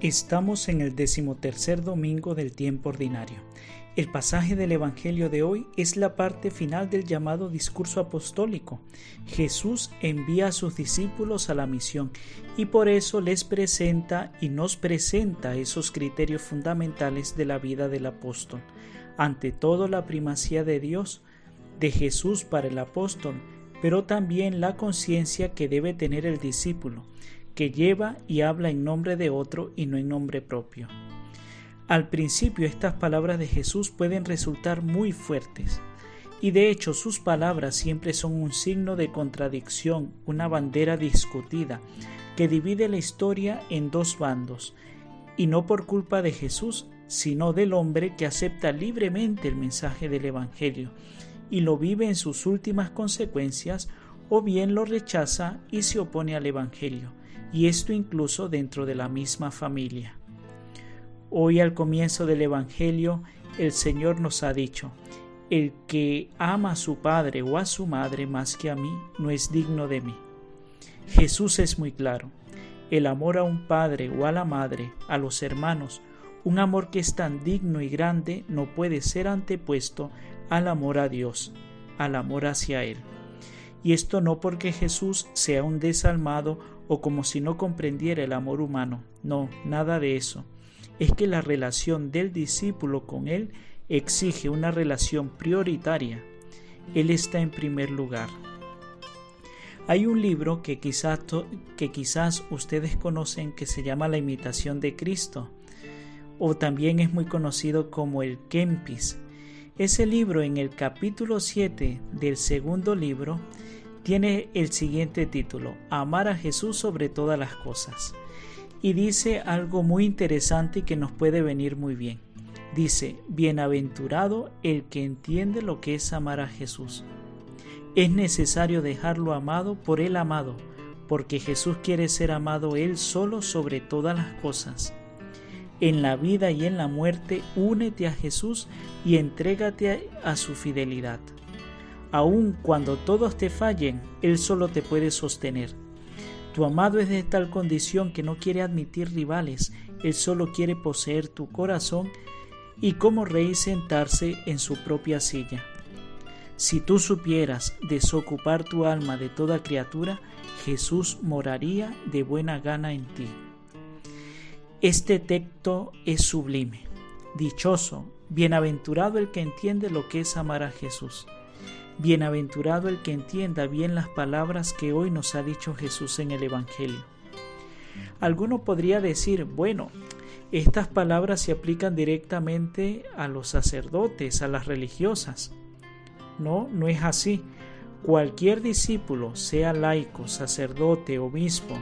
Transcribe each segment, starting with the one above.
Estamos en el decimotercer domingo del tiempo ordinario. El pasaje del Evangelio de hoy es la parte final del llamado discurso apostólico. Jesús envía a sus discípulos a la misión y por eso les presenta y nos presenta esos criterios fundamentales de la vida del apóstol. Ante todo la primacía de Dios, de Jesús para el apóstol, pero también la conciencia que debe tener el discípulo que lleva y habla en nombre de otro y no en nombre propio. Al principio estas palabras de Jesús pueden resultar muy fuertes, y de hecho sus palabras siempre son un signo de contradicción, una bandera discutida, que divide la historia en dos bandos, y no por culpa de Jesús, sino del hombre que acepta libremente el mensaje del Evangelio y lo vive en sus últimas consecuencias, o bien lo rechaza y se opone al Evangelio y esto incluso dentro de la misma familia. Hoy al comienzo del Evangelio el Señor nos ha dicho, el que ama a su padre o a su madre más que a mí no es digno de mí. Jesús es muy claro, el amor a un padre o a la madre, a los hermanos, un amor que es tan digno y grande no puede ser antepuesto al amor a Dios, al amor hacia Él. Y esto no porque Jesús sea un desalmado o como si no comprendiera el amor humano. No, nada de eso. Es que la relación del discípulo con Él exige una relación prioritaria. Él está en primer lugar. Hay un libro que quizás, que quizás ustedes conocen que se llama La imitación de Cristo, o también es muy conocido como el Kempis. Ese libro en el capítulo 7 del segundo libro tiene el siguiente título, Amar a Jesús sobre todas las cosas. Y dice algo muy interesante y que nos puede venir muy bien. Dice, Bienaventurado el que entiende lo que es amar a Jesús. Es necesario dejarlo amado por el amado, porque Jesús quiere ser amado Él solo sobre todas las cosas. En la vida y en la muerte, únete a Jesús y entrégate a su fidelidad. Aun cuando todos te fallen, Él solo te puede sostener. Tu amado es de tal condición que no quiere admitir rivales, Él solo quiere poseer tu corazón y como rey sentarse en su propia silla. Si tú supieras desocupar tu alma de toda criatura, Jesús moraría de buena gana en ti. Este texto es sublime, dichoso, bienaventurado el que entiende lo que es amar a Jesús. Bienaventurado el que entienda bien las palabras que hoy nos ha dicho Jesús en el Evangelio. Alguno podría decir, bueno, estas palabras se aplican directamente a los sacerdotes, a las religiosas. No, no es así. Cualquier discípulo, sea laico, sacerdote, obispo,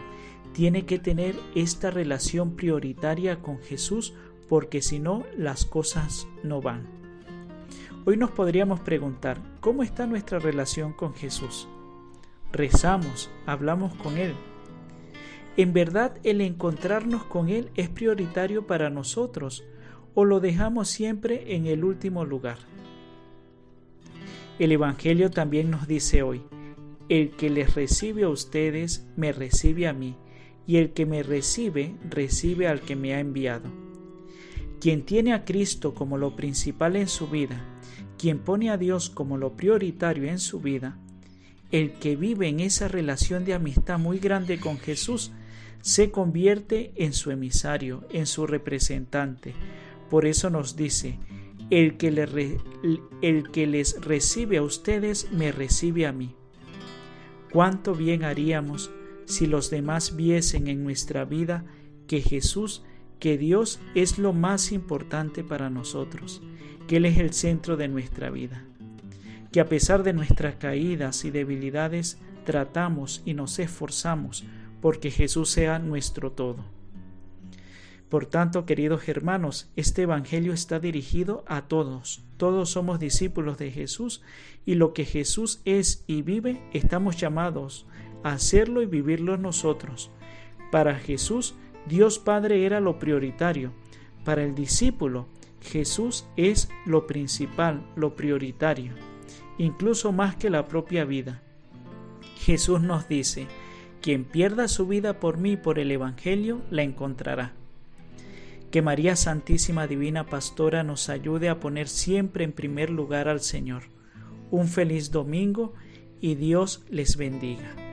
tiene que tener esta relación prioritaria con Jesús porque si no las cosas no van. Hoy nos podríamos preguntar, ¿cómo está nuestra relación con Jesús? Rezamos, hablamos con Él. ¿En verdad el encontrarnos con Él es prioritario para nosotros o lo dejamos siempre en el último lugar? El Evangelio también nos dice hoy, el que les recibe a ustedes, me recibe a mí, y el que me recibe, recibe al que me ha enviado. Quien tiene a Cristo como lo principal en su vida, quien pone a Dios como lo prioritario en su vida, el que vive en esa relación de amistad muy grande con Jesús, se convierte en su emisario, en su representante. Por eso nos dice, el que, el que les recibe a ustedes, me recibe a mí. ¿Cuánto bien haríamos si los demás viesen en nuestra vida que Jesús, que Dios es lo más importante para nosotros? que Él es el centro de nuestra vida, que a pesar de nuestras caídas y debilidades tratamos y nos esforzamos porque Jesús sea nuestro todo. Por tanto, queridos hermanos, este Evangelio está dirigido a todos. Todos somos discípulos de Jesús y lo que Jesús es y vive, estamos llamados a hacerlo y vivirlo nosotros. Para Jesús, Dios Padre era lo prioritario. Para el discípulo, Jesús es lo principal, lo prioritario, incluso más que la propia vida. Jesús nos dice, quien pierda su vida por mí por el Evangelio, la encontrará. Que María Santísima Divina Pastora nos ayude a poner siempre en primer lugar al Señor. Un feliz domingo y Dios les bendiga.